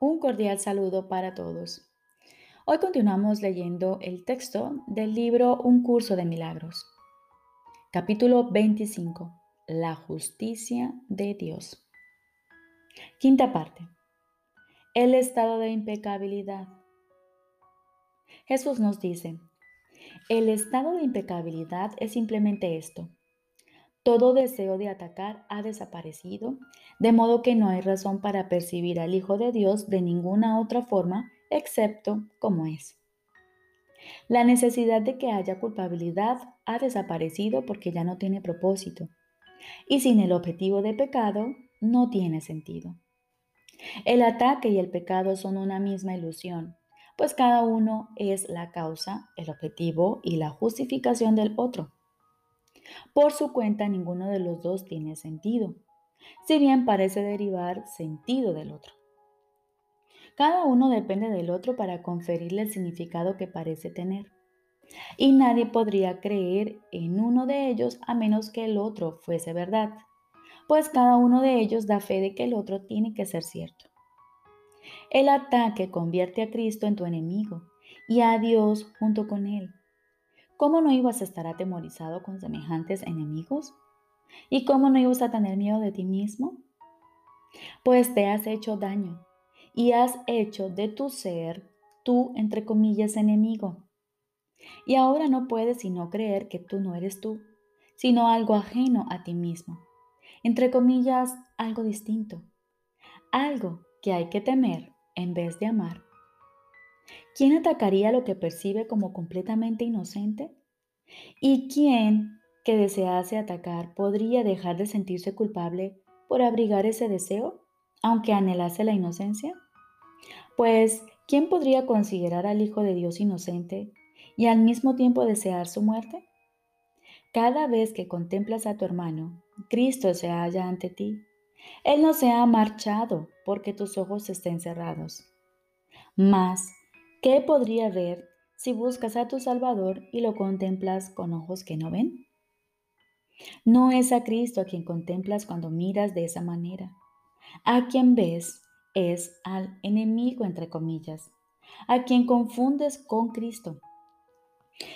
Un cordial saludo para todos. Hoy continuamos leyendo el texto del libro Un curso de milagros. Capítulo 25. La justicia de Dios. Quinta parte. El estado de impecabilidad. Jesús nos dice, el estado de impecabilidad es simplemente esto, todo deseo de atacar ha desaparecido, de modo que no hay razón para percibir al Hijo de Dios de ninguna otra forma excepto como es. La necesidad de que haya culpabilidad ha desaparecido porque ya no tiene propósito. Y sin el objetivo de pecado, no tiene sentido. El ataque y el pecado son una misma ilusión, pues cada uno es la causa, el objetivo y la justificación del otro. Por su cuenta, ninguno de los dos tiene sentido, si bien parece derivar sentido del otro. Cada uno depende del otro para conferirle el significado que parece tener. Y nadie podría creer en uno de ellos a menos que el otro fuese verdad, pues cada uno de ellos da fe de que el otro tiene que ser cierto. El ataque convierte a Cristo en tu enemigo y a Dios junto con él. ¿Cómo no ibas a estar atemorizado con semejantes enemigos? ¿Y cómo no ibas a tener miedo de ti mismo? Pues te has hecho daño y has hecho de tu ser tú, entre comillas, enemigo. Y ahora no puedes sino creer que tú no eres tú, sino algo ajeno a ti mismo. Entre comillas, algo distinto. Algo que hay que temer en vez de amar. ¿Quién atacaría lo que percibe como completamente inocente? ¿Y quién que desease atacar podría dejar de sentirse culpable por abrigar ese deseo, aunque anhelase la inocencia? Pues, ¿quién podría considerar al Hijo de Dios inocente y al mismo tiempo desear su muerte? Cada vez que contemplas a tu hermano, Cristo se halla ante ti. Él no se ha marchado porque tus ojos estén cerrados. Mas, ¿Qué podría ver si buscas a tu Salvador y lo contemplas con ojos que no ven? No es a Cristo a quien contemplas cuando miras de esa manera. A quien ves es al enemigo, entre comillas, a quien confundes con Cristo.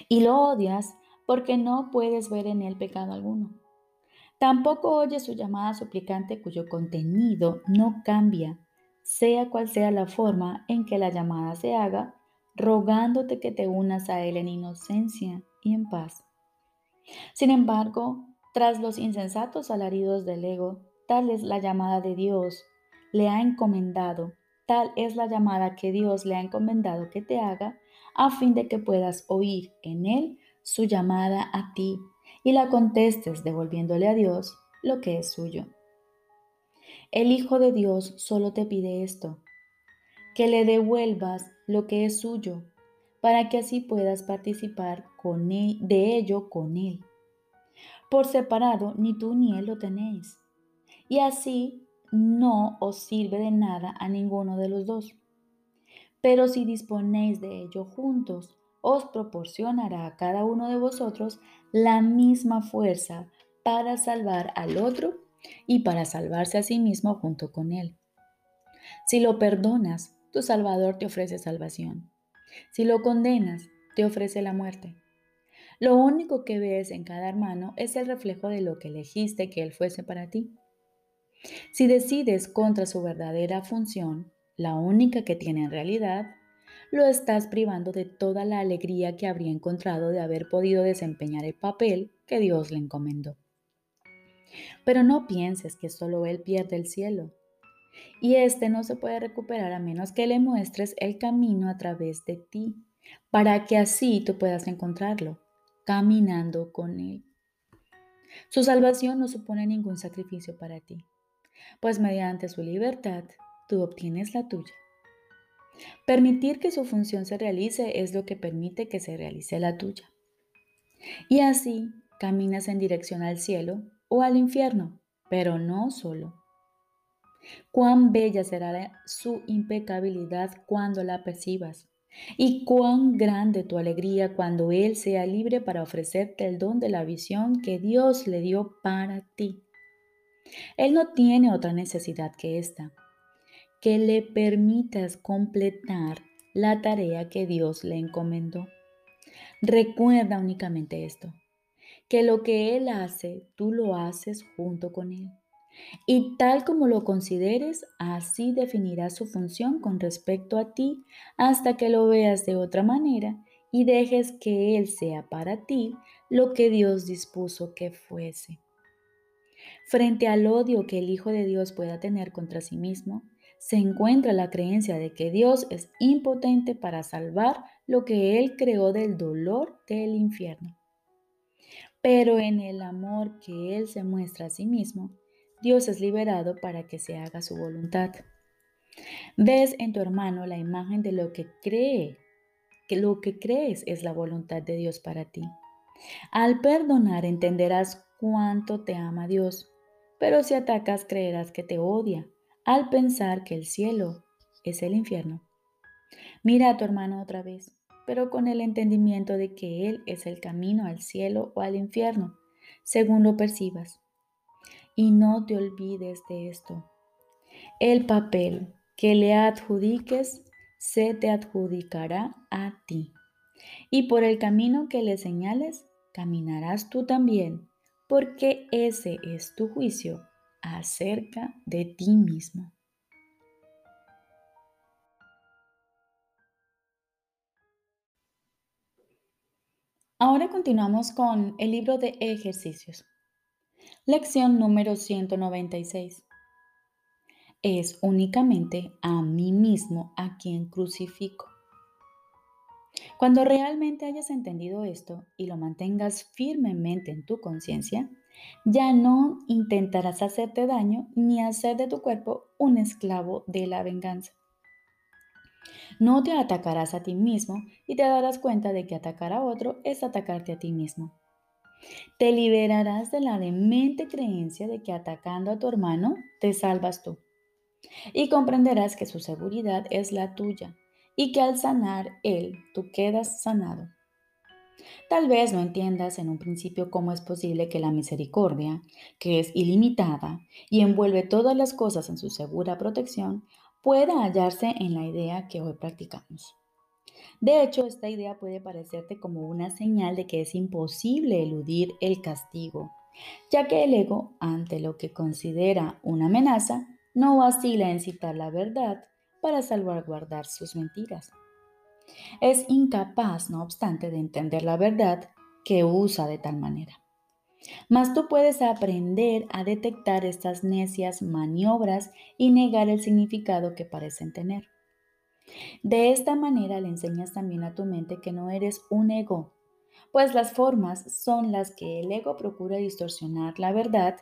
Y lo odias porque no puedes ver en él pecado alguno. Tampoco oyes su llamada suplicante cuyo contenido no cambia sea cual sea la forma en que la llamada se haga, rogándote que te unas a Él en inocencia y en paz. Sin embargo, tras los insensatos alaridos del ego, tal es la llamada de Dios, le ha encomendado, tal es la llamada que Dios le ha encomendado que te haga, a fin de que puedas oír en Él su llamada a ti y la contestes devolviéndole a Dios lo que es suyo. El Hijo de Dios solo te pide esto, que le devuelvas lo que es suyo, para que así puedas participar con él, de ello con Él. Por separado, ni tú ni Él lo tenéis, y así no os sirve de nada a ninguno de los dos. Pero si disponéis de ello juntos, os proporcionará a cada uno de vosotros la misma fuerza para salvar al otro y para salvarse a sí mismo junto con Él. Si lo perdonas, tu Salvador te ofrece salvación. Si lo condenas, te ofrece la muerte. Lo único que ves en cada hermano es el reflejo de lo que elegiste que Él fuese para ti. Si decides contra su verdadera función, la única que tiene en realidad, lo estás privando de toda la alegría que habría encontrado de haber podido desempeñar el papel que Dios le encomendó. Pero no pienses que solo Él pierde el cielo. Y este no se puede recuperar a menos que le muestres el camino a través de ti, para que así tú puedas encontrarlo, caminando con Él. Su salvación no supone ningún sacrificio para ti, pues mediante su libertad tú obtienes la tuya. Permitir que su función se realice es lo que permite que se realice la tuya. Y así caminas en dirección al cielo o al infierno, pero no solo. Cuán bella será su impecabilidad cuando la percibas, y cuán grande tu alegría cuando Él sea libre para ofrecerte el don de la visión que Dios le dio para ti. Él no tiene otra necesidad que esta, que le permitas completar la tarea que Dios le encomendó. Recuerda únicamente esto, que lo que Él hace, tú lo haces junto con Él. Y tal como lo consideres, así definirás su función con respecto a ti hasta que lo veas de otra manera y dejes que Él sea para ti lo que Dios dispuso que fuese. Frente al odio que el Hijo de Dios pueda tener contra sí mismo, se encuentra la creencia de que Dios es impotente para salvar lo que Él creó del dolor del infierno. Pero en el amor que Él se muestra a sí mismo, Dios es liberado para que se haga su voluntad. Ves en tu hermano la imagen de lo que cree, que lo que crees es la voluntad de Dios para ti. Al perdonar entenderás cuánto te ama Dios, pero si atacas creerás que te odia al pensar que el cielo es el infierno. Mira a tu hermano otra vez, pero con el entendimiento de que Él es el camino al cielo o al infierno, según lo percibas. Y no te olvides de esto. El papel que le adjudiques se te adjudicará a ti. Y por el camino que le señales, caminarás tú también, porque ese es tu juicio acerca de ti mismo. Ahora continuamos con el libro de ejercicios. Lección número 196. Es únicamente a mí mismo a quien crucifico. Cuando realmente hayas entendido esto y lo mantengas firmemente en tu conciencia, ya no intentarás hacerte daño ni hacer de tu cuerpo un esclavo de la venganza. No te atacarás a ti mismo y te darás cuenta de que atacar a otro es atacarte a ti mismo. Te liberarás de la demente creencia de que atacando a tu hermano te salvas tú. Y comprenderás que su seguridad es la tuya y que al sanar él, tú quedas sanado. Tal vez no entiendas en un principio cómo es posible que la misericordia, que es ilimitada y envuelve todas las cosas en su segura protección, pueda hallarse en la idea que hoy practicamos. De hecho, esta idea puede parecerte como una señal de que es imposible eludir el castigo, ya que el ego, ante lo que considera una amenaza, no vacila en citar la verdad para salvaguardar sus mentiras. Es incapaz, no obstante, de entender la verdad que usa de tal manera. Mas tú puedes aprender a detectar estas necias maniobras y negar el significado que parecen tener. De esta manera le enseñas también a tu mente que no eres un ego, pues las formas son las que el ego procura distorsionar la verdad,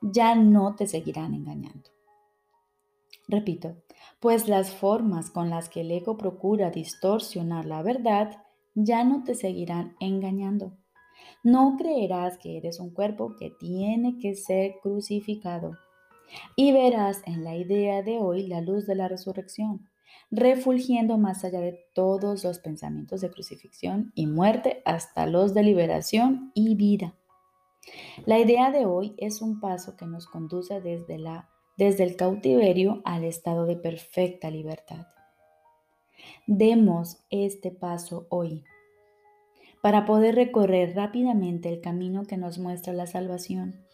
ya no te seguirán engañando. Repito, pues las formas con las que el ego procura distorsionar la verdad ya no te seguirán engañando. No creerás que eres un cuerpo que tiene que ser crucificado. Y verás en la idea de hoy la luz de la resurrección refulgiendo más allá de todos los pensamientos de crucifixión y muerte hasta los de liberación y vida. La idea de hoy es un paso que nos conduce desde, la, desde el cautiverio al estado de perfecta libertad. Demos este paso hoy para poder recorrer rápidamente el camino que nos muestra la salvación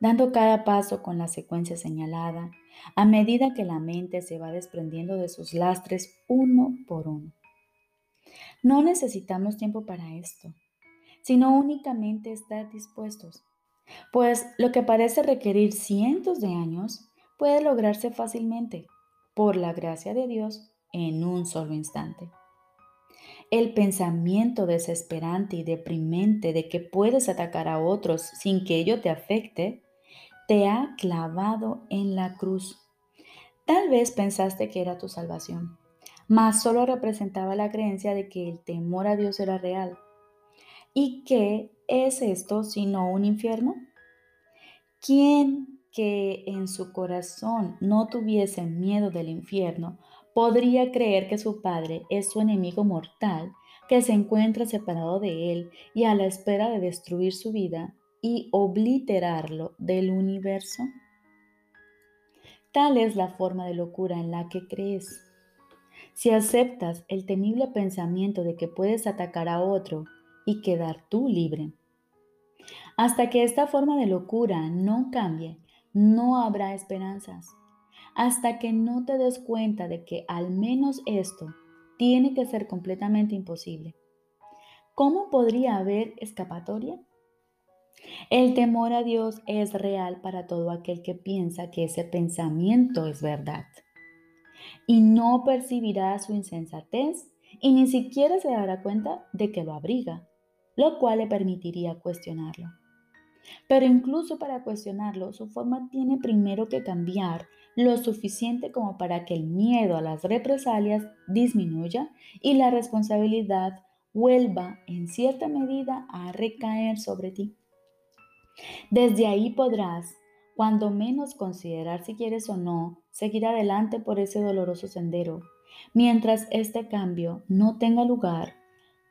dando cada paso con la secuencia señalada, a medida que la mente se va desprendiendo de sus lastres uno por uno. No necesitamos tiempo para esto, sino únicamente estar dispuestos, pues lo que parece requerir cientos de años puede lograrse fácilmente, por la gracia de Dios, en un solo instante. El pensamiento desesperante y deprimente de que puedes atacar a otros sin que ello te afecte te ha clavado en la cruz. Tal vez pensaste que era tu salvación, mas solo representaba la creencia de que el temor a Dios era real. ¿Y qué es esto sino un infierno? ¿Quién que en su corazón no tuviese miedo del infierno podría creer que su padre es su enemigo mortal, que se encuentra separado de él y a la espera de destruir su vida y obliterarlo del universo? Tal es la forma de locura en la que crees. Si aceptas el temible pensamiento de que puedes atacar a otro y quedar tú libre, hasta que esta forma de locura no cambie, no habrá esperanzas. Hasta que no te des cuenta de que al menos esto tiene que ser completamente imposible. ¿Cómo podría haber escapatoria? El temor a Dios es real para todo aquel que piensa que ese pensamiento es verdad y no percibirá su insensatez y ni siquiera se dará cuenta de que lo abriga, lo cual le permitiría cuestionarlo. Pero incluso para cuestionarlo, su forma tiene primero que cambiar lo suficiente como para que el miedo a las represalias disminuya y la responsabilidad vuelva en cierta medida a recaer sobre ti. Desde ahí podrás cuando menos considerar si quieres o no seguir adelante por ese doloroso sendero. Mientras este cambio no tenga lugar,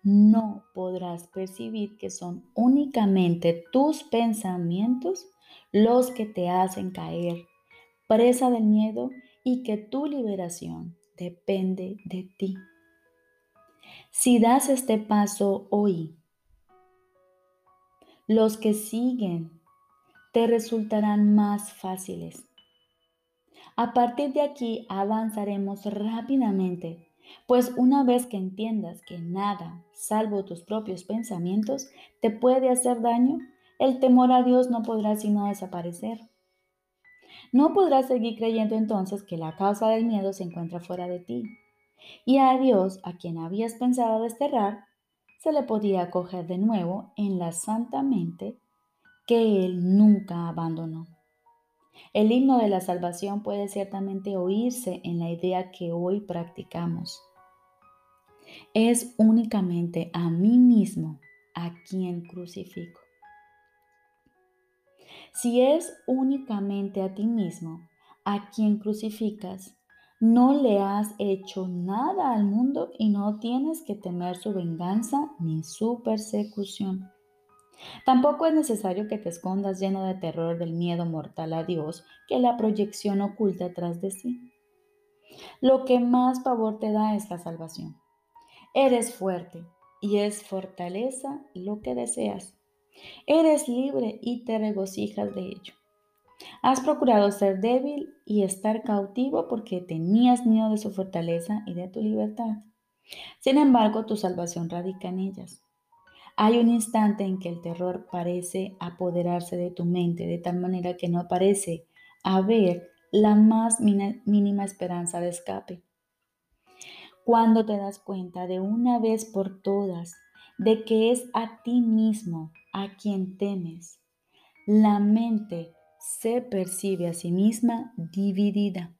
no podrás percibir que son únicamente tus pensamientos los que te hacen caer, presa del miedo y que tu liberación depende de ti. Si das este paso hoy, los que siguen te resultarán más fáciles. A partir de aquí avanzaremos rápidamente, pues una vez que entiendas que nada, salvo tus propios pensamientos, te puede hacer daño, el temor a Dios no podrá sino desaparecer. No podrás seguir creyendo entonces que la causa del miedo se encuentra fuera de ti. Y a Dios, a quien habías pensado desterrar, se le podía acoger de nuevo en la santa mente que Él nunca abandonó. El himno de la salvación puede ciertamente oírse en la idea que hoy practicamos. Es únicamente a mí mismo a quien crucifico. Si es únicamente a ti mismo a quien crucificas, no le has hecho nada al mundo y no tienes que temer su venganza ni su persecución. Tampoco es necesario que te escondas lleno de terror del miedo mortal a Dios que la proyección oculta tras de sí. Lo que más favor te da es la salvación. Eres fuerte y es fortaleza lo que deseas. Eres libre y te regocijas de ello. Has procurado ser débil y estar cautivo porque tenías miedo de su fortaleza y de tu libertad. Sin embargo, tu salvación radica en ellas. Hay un instante en que el terror parece apoderarse de tu mente de tal manera que no parece haber la más mínima esperanza de escape. Cuando te das cuenta de una vez por todas de que es a ti mismo a quien temes, la mente se percibe a sí misma dividida.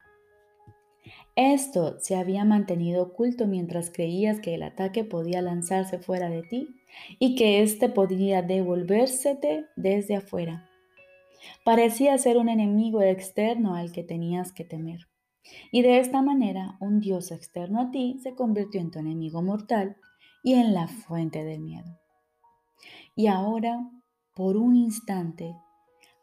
Esto se había mantenido oculto mientras creías que el ataque podía lanzarse fuera de ti y que éste podría devolvérsete desde afuera. Parecía ser un enemigo externo al que tenías que temer. Y de esta manera un Dios externo a ti se convirtió en tu enemigo mortal y en la fuente del miedo. Y ahora, por un instante,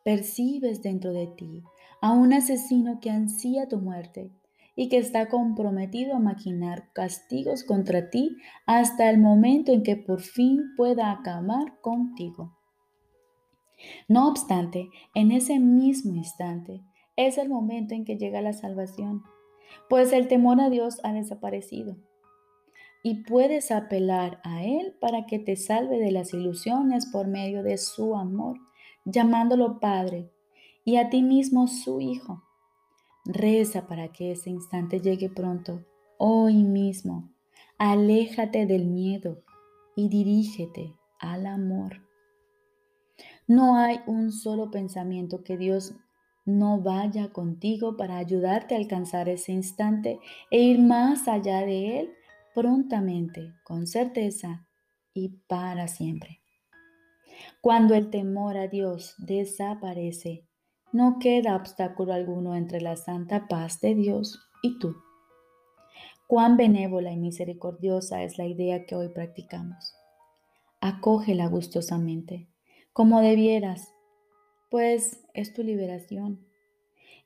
percibes dentro de ti a un asesino que ansía tu muerte y que está comprometido a maquinar castigos contra ti hasta el momento en que por fin pueda acabar contigo. No obstante, en ese mismo instante es el momento en que llega la salvación, pues el temor a Dios ha desaparecido y puedes apelar a Él para que te salve de las ilusiones por medio de su amor, llamándolo Padre y a ti mismo su Hijo. Reza para que ese instante llegue pronto, hoy mismo. Aléjate del miedo y dirígete al amor. No hay un solo pensamiento que Dios no vaya contigo para ayudarte a alcanzar ese instante e ir más allá de él prontamente, con certeza y para siempre. Cuando el temor a Dios desaparece, no queda obstáculo alguno entre la santa paz de Dios y tú. Cuán benévola y misericordiosa es la idea que hoy practicamos. Acógela gustosamente, como debieras, pues es tu liberación.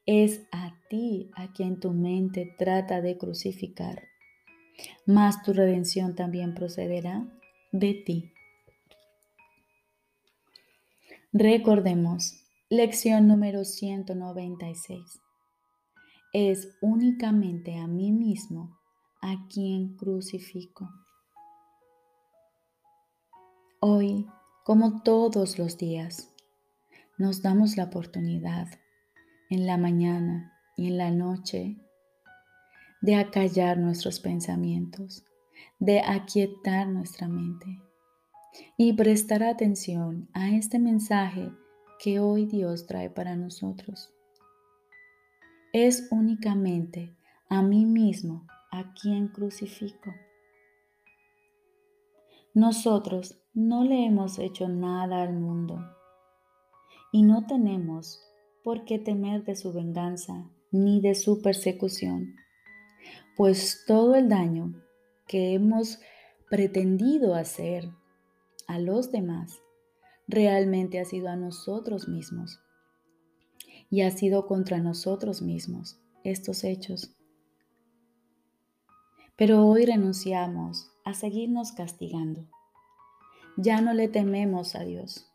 Es a ti a quien tu mente trata de crucificar, mas tu redención también procederá de ti. Recordemos, lección número 196. Es únicamente a mí mismo a quien crucifico. Hoy, como todos los días, nos damos la oportunidad en la mañana y en la noche de acallar nuestros pensamientos, de aquietar nuestra mente y prestar atención a este mensaje que hoy Dios trae para nosotros. Es únicamente a mí mismo a quien crucifico. Nosotros no le hemos hecho nada al mundo y no tenemos por qué temer de su venganza ni de su persecución, pues todo el daño que hemos pretendido hacer a los demás, realmente ha sido a nosotros mismos. Y ha sido contra nosotros mismos estos hechos. Pero hoy renunciamos a seguirnos castigando. Ya no le tememos a Dios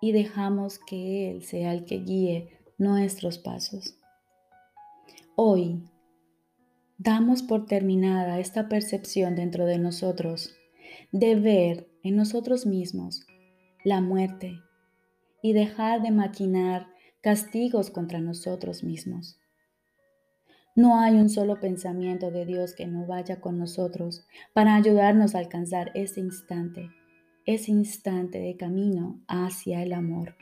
y dejamos que Él sea el que guíe nuestros pasos. Hoy damos por terminada esta percepción dentro de nosotros de ver en nosotros mismos la muerte y dejar de maquinar castigos contra nosotros mismos. No hay un solo pensamiento de Dios que no vaya con nosotros para ayudarnos a alcanzar ese instante, ese instante de camino hacia el amor,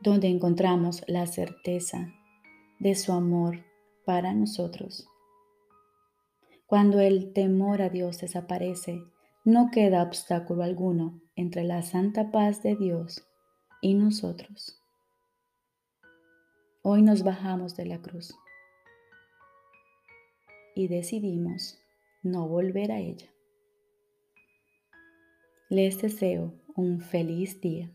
donde encontramos la certeza de su amor para nosotros. Cuando el temor a Dios desaparece, no queda obstáculo alguno entre la santa paz de Dios y nosotros. Hoy nos bajamos de la cruz y decidimos no volver a ella. Les deseo un feliz día.